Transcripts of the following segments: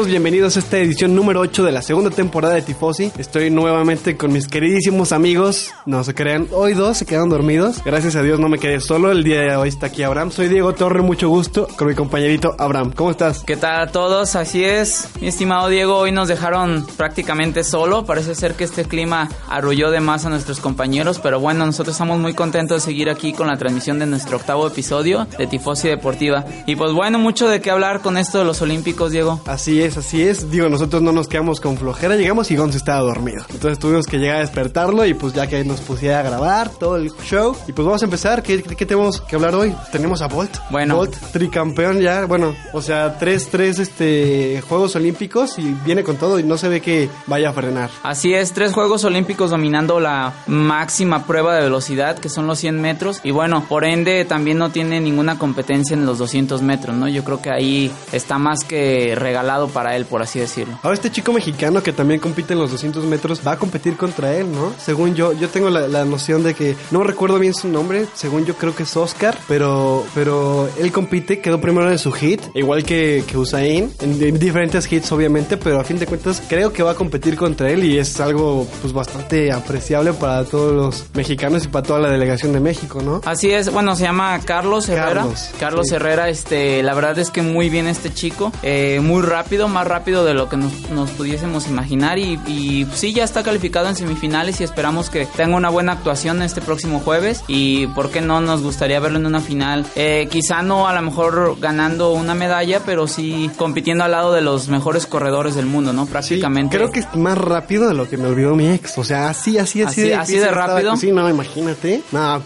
Amigos, bienvenidos a esta edición número 8 de la segunda temporada de Tifosi. Estoy nuevamente con mis queridísimos amigos. No se crean, hoy dos se quedan dormidos. Gracias a Dios no me quedé solo. El día de hoy está aquí Abraham. Soy Diego Torre, mucho gusto con mi compañerito Abraham. ¿Cómo estás? ¿Qué tal a todos? Así es, mi estimado Diego, hoy nos dejaron prácticamente solo. Parece ser que este clima arrulló de más a nuestros compañeros, pero bueno, nosotros estamos muy contentos de seguir aquí con la transmisión de nuestro octavo episodio de Tifosi Deportiva. Y pues bueno, mucho de qué hablar con esto de los Olímpicos, Diego. Así es, así es. Digo, nosotros no nos quedamos con flojera. Llegamos y Gonz estaba dormido. Entonces tuvimos que llegar a despertarlo y pues ya que nos pusiera a grabar todo el show. Y pues vamos a empezar. ¿Qué, qué tenemos que hablar hoy? Tenemos a Bolt. Bueno. Bolt, tricampeón ya. Bueno, o sea, tres, tres este, Juegos Olímpicos y viene con todo y no se ve que vaya a frenar. Así es, tres Juegos Olímpicos dominando la máxima prueba de velocidad, que son los 100 metros. Y bueno, por ende también no tiene ninguna competencia en los 200 metros, ¿no? Yo creo que ahí está más que regalado para él, por así decirlo. Ahora este chico mexicano que también compite en los 200 metros va a competir contra él, ¿no? Según yo, yo tengo la, la noción de que no recuerdo bien su nombre, según yo creo que es Oscar, pero, pero él compite, quedó primero en su hit, igual que, que Usain, en, en diferentes hits obviamente, pero a fin de cuentas creo que va a competir contra él y es algo pues bastante apreciable para todos los mexicanos y para toda la delegación de México, ¿no? Así es, bueno, se llama Carlos Herrera. Carlos, Carlos, sí. Herrera, este, la verdad es que muy bien este chico, eh, muy rápido, más rápido de lo que nos, nos pudiésemos imaginar y, y sí, ya está calificado en semifinales y esperamos que tenga una buena actuación este próximo jueves y por qué no nos gustaría verlo en una final, eh, quizá no a lo mejor ganando una medalla, pero sí compitiendo al lado de los mejores corredores del mundo, ¿no? Sí, Prácticamente. creo que es más rápido de lo que me olvidó mi ex. O sea, así, así, así, Así- así de difícil estaba. rápido. Sí, no, imagínate. No,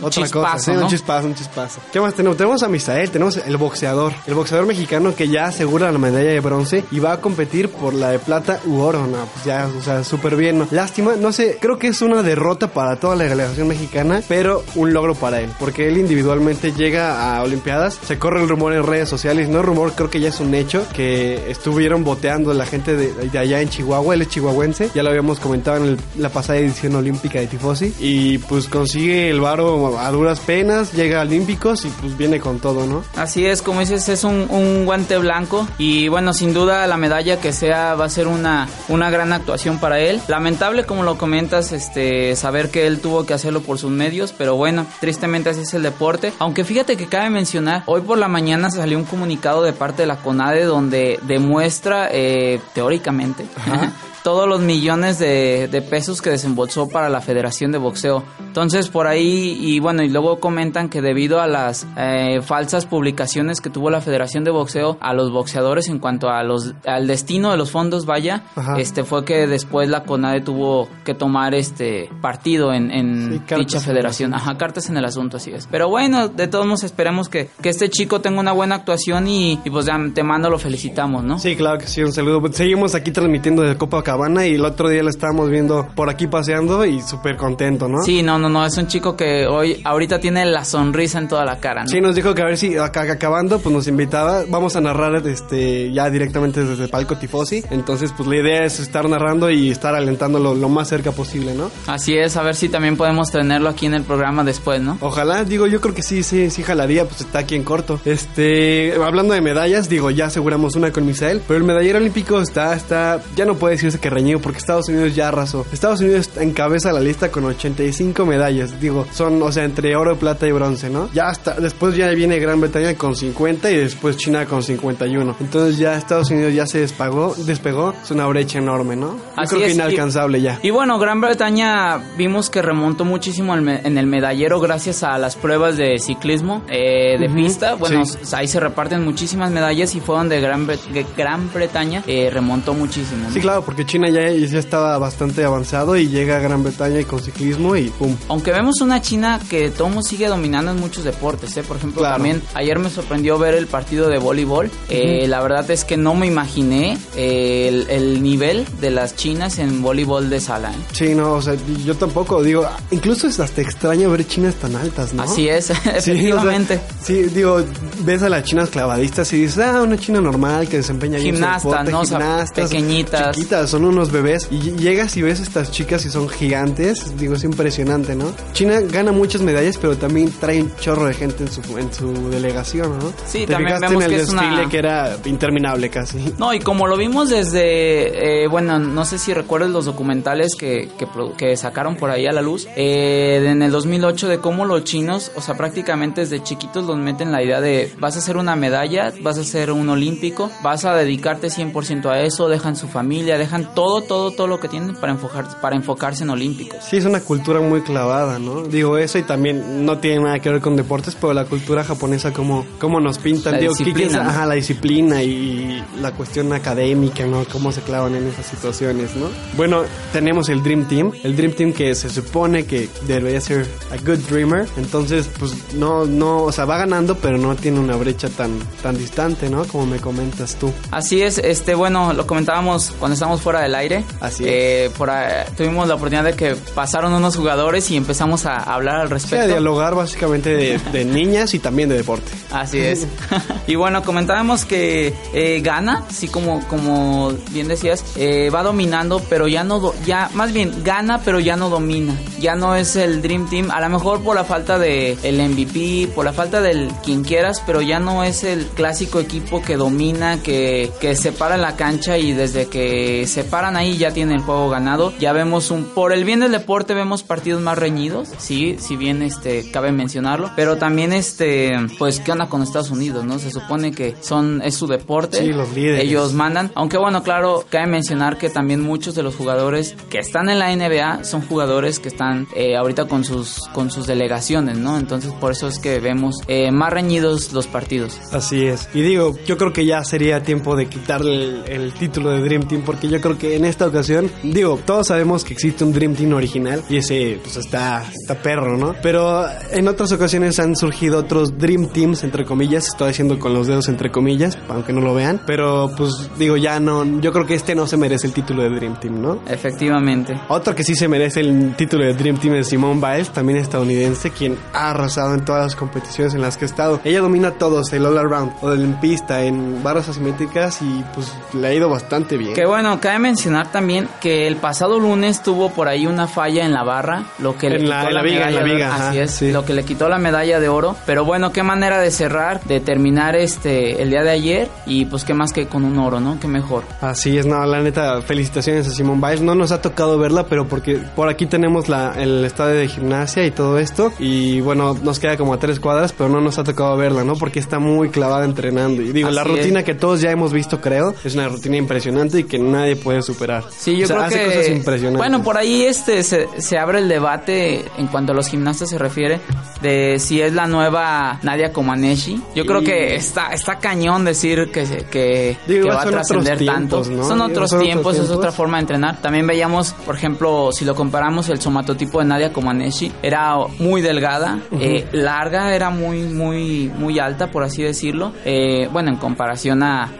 Otra cosa, sí, un ¿no? chispazo, un chispazo. ¿Qué más tenemos? Tenemos a Misael, tenemos el boxeador. El boxeador mexicano que ya asegura la medalla de bronce y va a competir por la de plata u oro. No, pues ya, o sea, súper bien. ¿no? Lástima, no sé, creo que es una derrota para toda la delegación mexicana, pero un logro para él, porque él individualmente llega a Olimpiadas. Se corre el rumor en redes sociales, no es rumor, creo que ya es un hecho, que estuvieron boteando la gente de, de allá en Chihuahua, él es chihuahuense, ya lo habíamos comentado en el- la pasada edición olímpica de Tifosi, y pues consigue el varo a duras penas, llega a Olímpicos y pues viene con todo, ¿no? Así es, como dices, es un, un guante blanco y bueno, sin duda la medalla que sea va a ser una, una gran actuación para él. Lamentable, como lo comentas, este, saber que él tuvo que hacerlo por sus medios, pero bueno, tristemente así es el deporte. Aunque fíjate que cabe mencionar, hoy por la mañana salió un comunicado de parte de la CONADE donde demuestra, eh, teóricamente, todos los millones de, de pesos que desembolsó para la Federación de Boxeo. Entonces por ahí y bueno y luego comentan que debido a las eh, falsas publicaciones que tuvo la Federación de Boxeo a los boxeadores en cuanto a los al destino de los fondos vaya Ajá. este fue que después la CONADE tuvo que tomar este partido en, en Sí, dicha en federación ajá cartas en el asunto así es pero bueno de todos modos esperemos que, que este chico tenga una buena actuación y, y pues de antemano lo felicitamos no Sí, claro que sí, un saludo. Pues, Seguimos aquí transmitiendo desde Y el otro día lo estábamos viendo por aquí paseando y súper contento, ¿no? Sí, no, no, no, es un chico que hoy, ahorita tiene la sonrisa en toda la cara, ¿no? Sí, nos dijo que a ver si acabando, pues nos invitaba. Vamos a narrar este ya directamente desde palco Tifosi. Entonces, pues la idea es estar narrando y estar alentándolo lo más cerca posible, ¿no? Así es, a ver si también podemos tenerlo aquí en el programa después, ¿no? Ojalá, digo, yo creo que sí, sí, sí jalaría, pues está aquí en corto. Este, hablando de medallas, digo, ya aseguramos una con Misael, pero el medallero olímpico está, está, ya no puede decirse que reñido porque Estados Unidos ya arrasó. Estados Unidos encabeza la lista con 85 medallas, digo, son, o sea, entre oro, plata y bronce, ¿no? Ya hasta, después ya viene Gran Bretaña con 50 y después China con 51. Entonces ya Estados Unidos ya se despagó, despegó, es una brecha enorme, ¿no? Yo Así creo que es, y- inalcanzable ya. Y bueno, Gran Bretaña vimos que remontó muchísimo en el medallero gracias a las pruebas de ciclismo eh, de pista. Bueno, sí. ahí se reparten muchísimas medallas y fue donde Gran, Bre- Gran Bretaña eh, remontó muchísimo. ¿no? Sí, claro, porque China ya, ya estaba bastante avanzado y llega a Gran Bretaña y con ciclismo y pum. Aunque vemos una China que todo sigue dominando en muchos deportes, ¿eh? Por ejemplo, también ayer me sorprendió ver el partido de voleibol. Eh, la verdad es que no me imaginé eh, el, nivel de las chinas en voleibol de sala. ¿eh? Sí, no, o sea, yo tampoco, digo, incluso es hasta extraño ver chinas tan altas, ¿no? Así es, efectivamente. Sí, digo, ves a las chinas clavadistas y dices, ah, una china normal que desempeña gimnastas, ¿no? Gimnastas, pequeñitas. Chiquitas, son unos bebés. Y llegas y ves a estas chicas y son gigantes, digo, es impresionante, ¿no? China gana muchas medallas, pero también trae un chorro de gente en su, en su delegación, ¿no? Sí, también vemos en el que desfile que era interminable casi. No, y como lo vimos desde, eh, bueno, no sé si recuerdas los documentales que, que, sacaron por ahí a la luz, eh, en el 2008 de cómo los chinos, o sea, prácticamente desde chiquitos los meten la idea de vas a hacer una medalla, vas a ser un olímpico, vas a dedicarte 100% a eso, dejan su familia, dejan todo, todo, todo lo que tienen para, enfocar, para enfocarse en olímpicos. Sí, es una cultura muy clavada, ¿no? Digo eso y también no tiene nada que ver con deportes, pero la cultura japonesa como, como nos pintan, la digo, disciplina, ajá, la disciplina y la cuestión académica, ¿no? Cómo se clavan en esas situaciones, ¿no? Bueno, tenemos el Dream Team, el Dream Team que se supone que debería ser a good dreamer, entonces pues no, no, o sea, va ganando, pero no tiene una brecha tan, tan distante, ¿no? Como me comentas tú. Así es, este, bueno, lo comentábamos cuando estábamos fuera del aire. Así eh, Por tuvimos la oportunidad de que pasaron unos jugadores y empezamos a hablar al respecto. Sí, a dialogar básicamente de, niñas y también de deporte. Así es. y bueno, comentábamos que eh, gana, sí, como, como bien decías, eh, va dominando, pero ya no, ya, más bien gana, pero ya no domina. Ya no es el Dream Team, a lo mejor por la falta de el MVP, por la falta del quien quieras, pero ya no es el clásico equipo que domina, que, que se para en la cancha y desde que se paran ahí ya tiene el juego ganado. Ya vemos un, por el bien del deporte vemos partidos más reñidos, sí, si bien este cabe mencionarlo, pero también este, pues qué onda con Estados Unidos, ¿no? Se supone que son, es su deporte. Sí, los líderes. Ellos mandan, aunque bueno, claro, cabe mencionar que también muchos de los jugadores que están en la NBA son jugadores que están eh, ahorita con sus, con sus delegaciones, ¿no? Entonces por eso es que vemos eh, más reñidos los partidos. Así es. Y digo, yo creo que ya sería tiempo de quitarle el, título de Dream Team porque yo creo que en esta ocasión, digo, todos sabemos que existe un Dream Team original y ese pues está, está perro, ¿no? Pero en otras ocasiones han surgido otros Dream Teams, entre comillas, estoy haciendo con los dedos entre comillas, aunque no lo vean, pero pues digo, ya no, yo creo que este no se merece el título de Dream Team, ¿no? Efectivamente. Otro que sí se merece el título de Dream Team es Simone Biles, también estadounidense, quien ha arrasado en todas las competiciones en las que ha estado. Ella domina todos, el all around, o en pista, en barras asimétricas y pues le ha ido bastante bien. Que bueno, cabe mencionar también que el pasado lunes tuvo por ahí una falla en la barra, lo que le quitó la, viga, la viga, así es, lo que le quitó la medalla de oro. Pero bueno, qué manera de cerrar, de terminar este el día de ayer y pues qué más que con un oro, ¿no? Qué mejor. Así es, no, la neta, felicitaciones a Simón Biles. No nos ha tocado verla, pero porque por aquí tenemos la, el estadio de gimnasia y todo esto. Y bueno, nos queda como a tres cuadras, pero no nos ha tocado verla, ¿no? Porque está muy clavada entrenando. Y digo, la rutina que todos ya hemos visto, creo, es una rutina impresionante y que nadie puede superar. Sí, yo creo hace que... cosas impresionantes. Bueno, por ahí este se, se abre el debate en cuanto a los gimnastas se refiere de si es la nueva Nadia Comaneci. Yo creo que está, está cañón decir que, que, que va a trascender tanto. Son otros tiempos, es otra forma de entrenar. También veíamos, por ejemplo, si lo comparamos, el somatotipo de Nadia Comaneci era muy delgada, eh, larga, era muy, muy, muy alta, por así decirlo. Eh, bueno, en comparación a,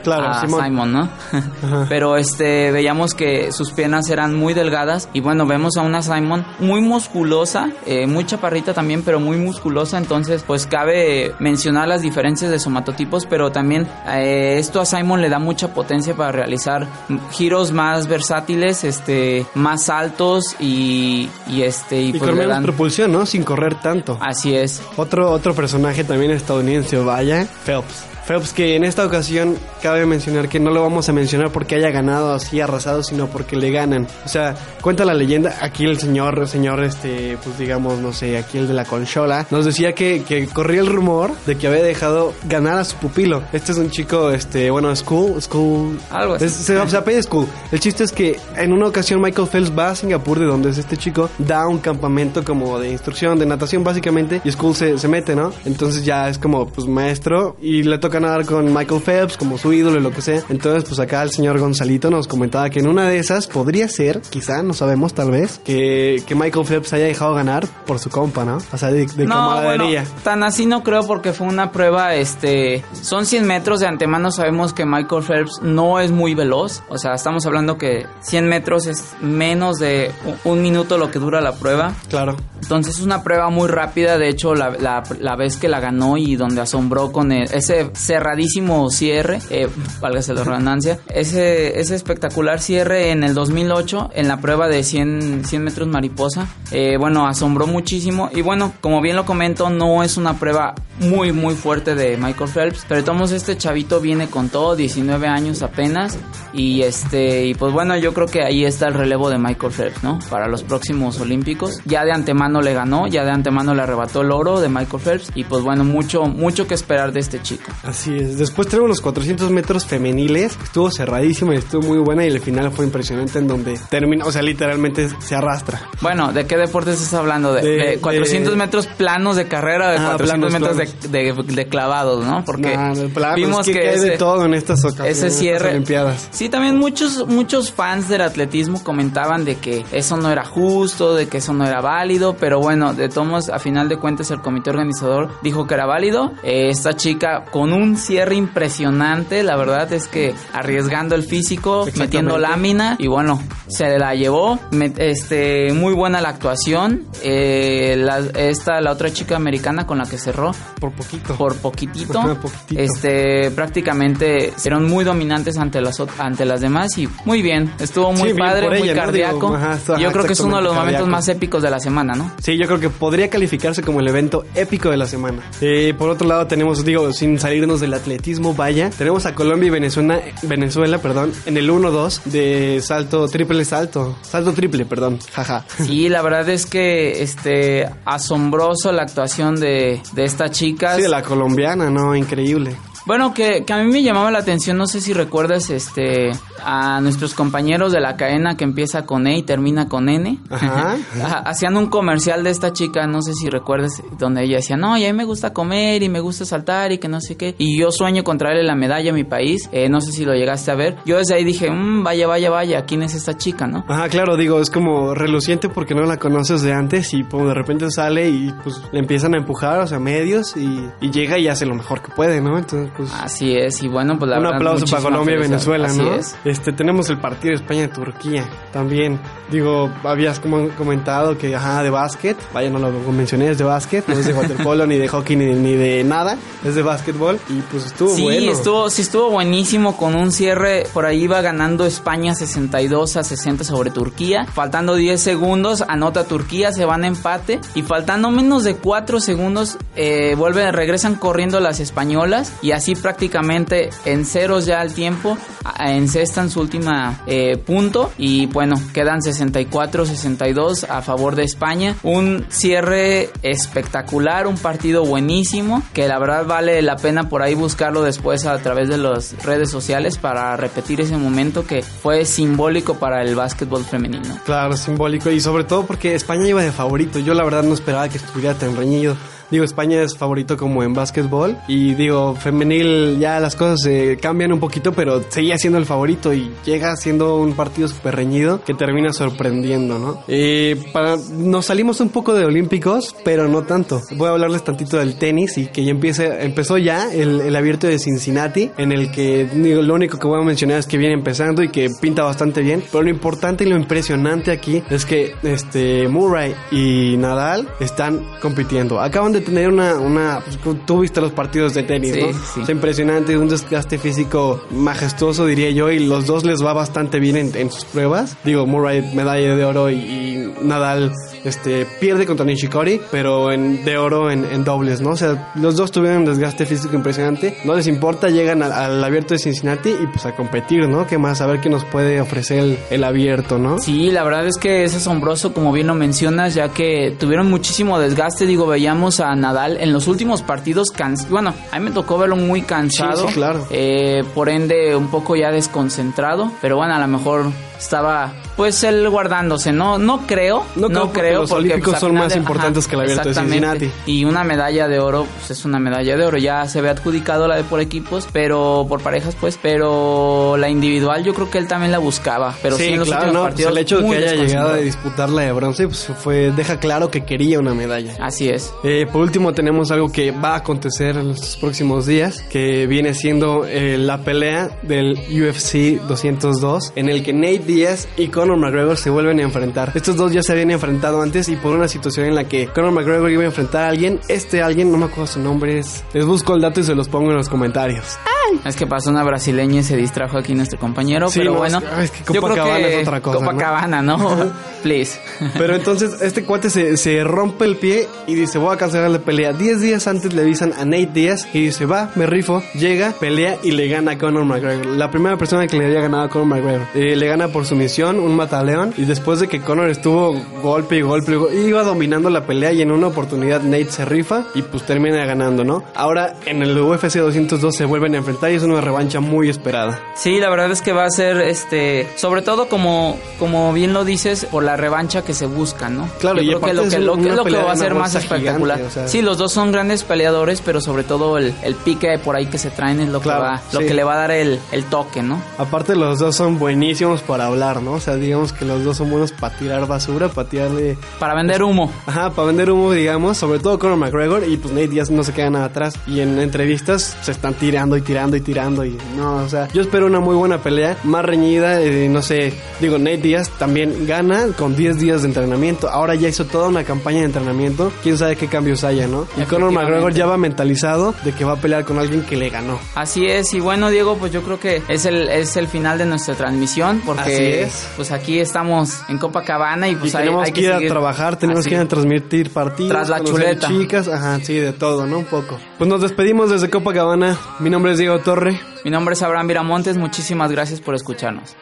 Simon. ¿no? Pero este, veíamos que sus piernas eran muy delgadas y bueno, vemos a una Simon muy musculosa, eh, muy chaparrita también, pero muy musculosa. Entonces, pues cabe mencionar las diferencias de somatotipos, pero también esto a Simon le da mucha potencia para realizar giros más versátiles, este, más altos y, y este y, pues con menos propulsión, ¿no? Sin correr tanto. Así es. Otro otro personaje también estadounidense, vaya, Phelps. Phelps que en esta ocasión cabe mencionar que no lo vamos a mencionar porque haya ganado así arrasado, sino porque le ganan. O sea, cuenta la leyenda, aquí el señor, señor, este, pues digamos, no sé, aquí el de la conchola, nos decía que, que corría el rumor de que había dejado ganar a su pupilo. Este es un chico, este, bueno, School, School. Algo así. se, se School. El chiste es que en una ocasión Michael Phelps va a Singapur, de donde es este chico, da un campamento como de instrucción, de natación básicamente, y School se, se mete, ¿no? Entonces ya es como, pues maestro, y le toca nadar con Michael Phelps como su ídolo y lo que sea. Entonces, pues acá el señor Gonzalito nos comentaba que en una de esas podría ser, quizá, no sabemos, tal vez, que, que Michael Phelps haya dejado ganar por su compa, ¿no? O sea, de, de no, camaradería. bueno, tan así no creo porque fue una prueba, este, son 100 metros de antemano sabemos que Michael Phelps no es muy veloz, o sea, estamos hablando que 100 metros es menos de un minuto lo que dura la prueba, Claro. entonces es una prueba muy rápida, de hecho la, la- la vez que la ganó y donde asombró con el- ese cerradísimo cierre, eh, válgase la redundancia, ese, ese espectacular cierre en el 2008 en la prueba de 100, 100 metros mariposa, eh, bueno, asombró muchísimo y bueno, como bien lo comento, no es una prueba muy muy fuerte de Michael Phelps, pero tomos este chavito viene con todo, 19 años apenas y este y pues bueno, yo creo que ahí está el relevo de Michael Phelps, ¿no? Para los próximos olímpicos. Ya de antemano le ganó, ya de antemano le arrebató el oro de Michael Phelps y pues bueno, mucho mucho que esperar de este chico. Así es. Después tenemos los 400 metros femeniles. Estuvo cerradísimo y estuvo muy buena. Y el final fue impresionante en donde termina, o sea, literalmente se arrastra. Bueno, ¿de qué deporte estás hablando? ¿De, De- de 400 de- metros planos de carrera, de Ah, 400 planos, metros de, clavados, ¿no? Porque Nah, de plano, vimos es que, que, hay de ese- todo en estas ocasiones. ese cierre. Olimpiadas. Sí, también muchos, muchos fans del atletismo comentaban de que eso no era justo, de que eso no era válido, pero bueno, de todos, a final de cuentas, el comité organizador dijo que era válido. Eh, esta chica con un cierre impresionante, la verdad es que arriesgando el físico, metiendo lámina, y bueno, se la llevó. Me- este, muy buena la actuación. Eh, la, esta, la otra chica americana con la que cerró, Por poquito. por poquitito. Este, prácticamente fueron muy dominantes ante las ante las demás y muy bien, estuvo muy Sí, padre, muy ella, ¿no? cardíaco. Digo, ajá, esto- Yo creo que es uno de los momentos más épicos de la semana, ¿no? Sí, yo creo que podría calificarse como el evento épico de la semana. Eh, por otro lado tenemos, digo, sin del atletismo, vaya, tenemos a Colombia y Venezuela, Venezuela, perdón, en el 1-2 de salto, triple salto, salto triple, perdón, jaja. Sí, la verdad es que este asombroso la actuación de, de esta chica. Sí, de la colombiana, ¿no? Increíble. Bueno, que, que a mí me llamaba la atención, no sé si recuerdas este a nuestros compañeros de la cadena que empieza con E y termina con N. Ajá. Hacían un comercial de esta chica, no sé si recuerdas, donde ella decía, no, y a mí me gusta comer y me gusta saltar y que no sé qué. Y yo sueño con traerle la medalla a mi país. Eh, no sé si lo llegaste a ver. Yo desde ahí dije, "Mm, vaya, vaya, vaya, ¿quién es esta chica, no? Ajá, claro, digo, es como reluciente porque no la conoces de antes y pues, de repente sale y pues le empiezan a empujar, o sea, medios y, y llega y hace lo mejor que puede, ¿no? Entonces, pues... Así es, y bueno, pues la un verdad, aplauso para Colombia y. Venezuela, Así ¿no? es. Este, tenemos el partido España-Turquía también. Digo, habías como comentado que, ajá, de básquet. Vaya, no lo mencioné, es de básquet. No es de waterpolo, ni de hockey, ni, ni de nada. Es de básquetbol. Y pues estuvo Sí, bueno. estuvo, sí estuvo buenísimo con un cierre. Por ahí iba ganando España 62 a 60 sobre Turquía. Faltando 10 segundos, anota Turquía, se van a empate. Y faltando menos de 4 segundos, eh, vuelven, regresan corriendo las españolas. Y así prácticamente en ceros ya al tiempo, encestan su última eh, punto. Y bueno, quedan 64-62 a favor de España. Un cierre espectacular, un partido buenísimo. Que la verdad vale la pena por ahí buscarlo después a través de las redes sociales para repetir ese momento que fue simbólico para el básquetbol femenino. Claro, simbólico. Y sobre todo porque España iba de favorito. Yo la verdad no esperaba que estuviera tan reñido. Digo, España es favorito como en básquetbol. Y digo, femenil ya las cosas se cambian un poquito, pero seguía siendo el favorito y llega siendo un partido súper reñido que termina sorprendiendo, ¿no? Eh, para, nos salimos un poco de Olímpicos, pero no tanto. Voy a hablarles tantito del tenis y que ya empiece, empezó ya el, el abierto de Cincinnati, en el que digo, lo único que voy a mencionar es que viene empezando y que pinta bastante bien. Pero lo importante y lo impresionante aquí es que este Murray y Nadal están compitiendo. Acaban de tener una, una pues, tú viste los partidos de tenis, Sí, ¿no? sí. Es impresionante, un desgaste físico majestuoso, diría yo, y los dos les va bastante bien en, en sus pruebas. Digo, Murray medalla de oro y, y Nadal este pierde contra Nishikori, pero en, de oro en, en dobles, ¿no? O sea, los dos tuvieron un desgaste físico impresionante. No les importa, llegan al, al abierto de Cincinnati y pues a competir, ¿no? ¿Qué más? A ver qué nos puede ofrecer el, el abierto, ¿no? Sí, la verdad es que es asombroso, como bien lo mencionas, ya que tuvieron muchísimo desgaste. Digo, veíamos a Nadal en los últimos partidos, bueno, a mí me tocó verlo muy cansado. Sí, sí, claro. Eh, por ende, un poco ya desconcentrado. Pero bueno, a lo mejor estaba pues él guardándose, ¿no? No creo, no, No creo, porque los olímpicos pues, son más importantes que el abierto de exactamente. Cincinnati. Y una medalla de oro, pues es una medalla de oro. Ya se ve adjudicado la de por equipos, pero por parejas, pues. Pero la individual, yo creo que él también la buscaba. Pero sí, sí, en los claro, últimos no, pues partidos. el hecho de que haya llegado a disputar la de bronce pues fue deja claro que quería una medalla. Así es. Eh, por último tenemos algo que va a acontecer en estos próximos días, que viene siendo eh, la pelea del UFC 202, en el que Nate Diaz y Conor McGregor se vuelven a enfrentar. Estos dos ya se habían enfrentado antes y por una situación en la que Conor McGregor iba a enfrentar a alguien, este alguien, no me acuerdo su nombre, es, les busco el dato y se los pongo en los comentarios. Es que pasó una brasileña y se distrajo aquí nuestro compañero, Sí, pero no, bueno. es que- yo creo Copacabana que es otra cosa, ¿no? Copacabana, ¿no? Please. Pero entonces este cuate se, se rompe el pie y dice voy a cancelar la pelea. Diez días antes le avisan a Nate Diaz y dice va, me rifo, llega, pelea y le gana a Conor McGregor. La primera persona que le había ganado a Conor McGregor. Eh, le gana por sumisión, un mataleón y después de que Conor estuvo golpe y golpe, iba dominando la pelea y en una oportunidad Nate se rifa y pues termina ganando, ¿no? Ahora en el UFC 202 se vuelven a enfrentar y es una revancha muy esperada. Sí, la verdad es que va a ser, este, sobre todo como, como bien lo dices, por la revancha que se busca, ¿no? Claro, Yo y creo que lo es que, lo, que lo que va a ser más espectacular. gigante, o sea. Sí, los dos son grandes peleadores, pero sobre todo el, el pique por ahí que se traen es lo Claro, que va, lo que le va a dar el, el toque, ¿no? Aparte los dos son buenísimos para hablar, ¿no? O sea, digamos que los dos son buenos para tirar basura, para tirarle... Para vender humo. Ajá, para vender humo, digamos, sobre todo Conor McGregor y pues Nate Diaz no se queda nada atrás. Y en entrevistas se están tirando y tirando y tirando y no, o sea, yo espero una muy buena pelea, más reñida, eh, no sé, digo, Nate Diaz también gana con 10 días de entrenamiento, ahora ya hizo toda una campaña de entrenamiento, quién sabe qué cambios haya, ¿no? Y Conor. McGregor ya va mentalizado de que va a pelear con alguien que le ganó. Así es, y bueno Diego, pues yo creo que es el, es el final de nuestra transmisión, porque Así es. pues aquí estamos en Copacabana y pues y hay, tenemos hay que ir a trabajar, tenemos así. que ir a transmitir partidos. Tras la chuleta. chicas, ajá, sí, de todo, ¿no? Un poco. Pues nos despedimos desde Copacabana. Mi nombre es Diego Torre. Mi nombre es Abraham Viramontes, muchísimas gracias por escucharnos.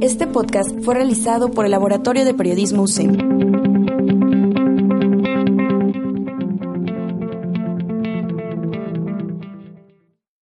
Este podcast fue realizado por el Laboratorio de Periodismo UCEM.